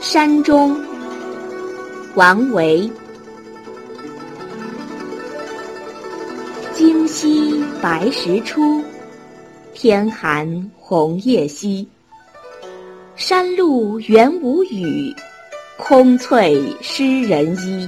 山中。王维。荆溪白石出天寒红叶稀。山路元无雨空翠湿人衣。